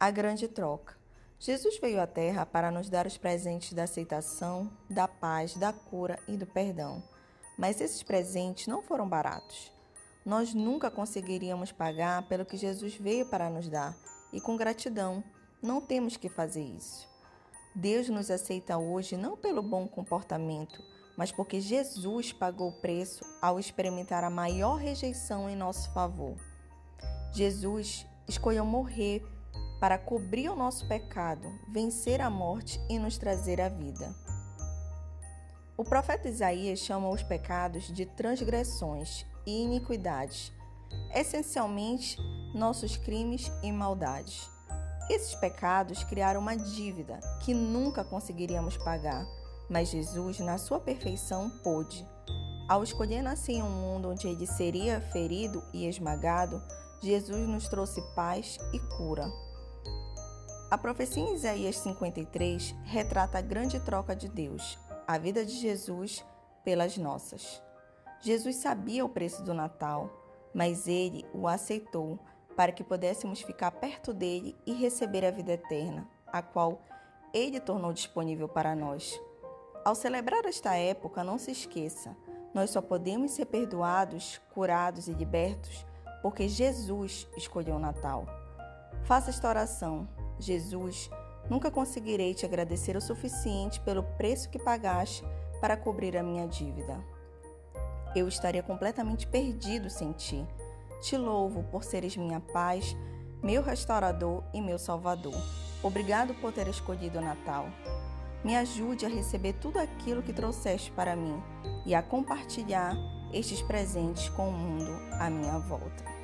A grande troca. Jesus veio à Terra para nos dar os presentes da aceitação, da paz, da cura e do perdão. Mas esses presentes não foram baratos. Nós nunca conseguiríamos pagar pelo que Jesus veio para nos dar, e com gratidão, não temos que fazer isso. Deus nos aceita hoje não pelo bom comportamento, mas porque Jesus pagou o preço ao experimentar a maior rejeição em nosso favor. Jesus escolheu morrer para cobrir o nosso pecado, vencer a morte e nos trazer a vida. O profeta Isaías chama os pecados de transgressões e iniquidades, essencialmente nossos crimes e maldades. Esses pecados criaram uma dívida que nunca conseguiríamos pagar, mas Jesus, na sua perfeição, pôde. Ao escolher nascer em um mundo onde ele seria ferido e esmagado, Jesus nos trouxe paz e cura. A profecia em Isaías 53 retrata a grande troca de Deus, a vida de Jesus pelas nossas. Jesus sabia o preço do Natal, mas ele o aceitou para que pudéssemos ficar perto dele e receber a vida eterna, a qual ele tornou disponível para nós. Ao celebrar esta época, não se esqueça, nós só podemos ser perdoados, curados e libertos porque Jesus escolheu o Natal. Faça esta oração Jesus, nunca conseguirei te agradecer o suficiente pelo preço que pagaste para cobrir a minha dívida. Eu estaria completamente perdido sem ti. Te louvo por seres minha paz, meu restaurador e meu salvador. Obrigado por ter escolhido o Natal. Me ajude a receber tudo aquilo que trouxeste para mim e a compartilhar estes presentes com o mundo à minha volta.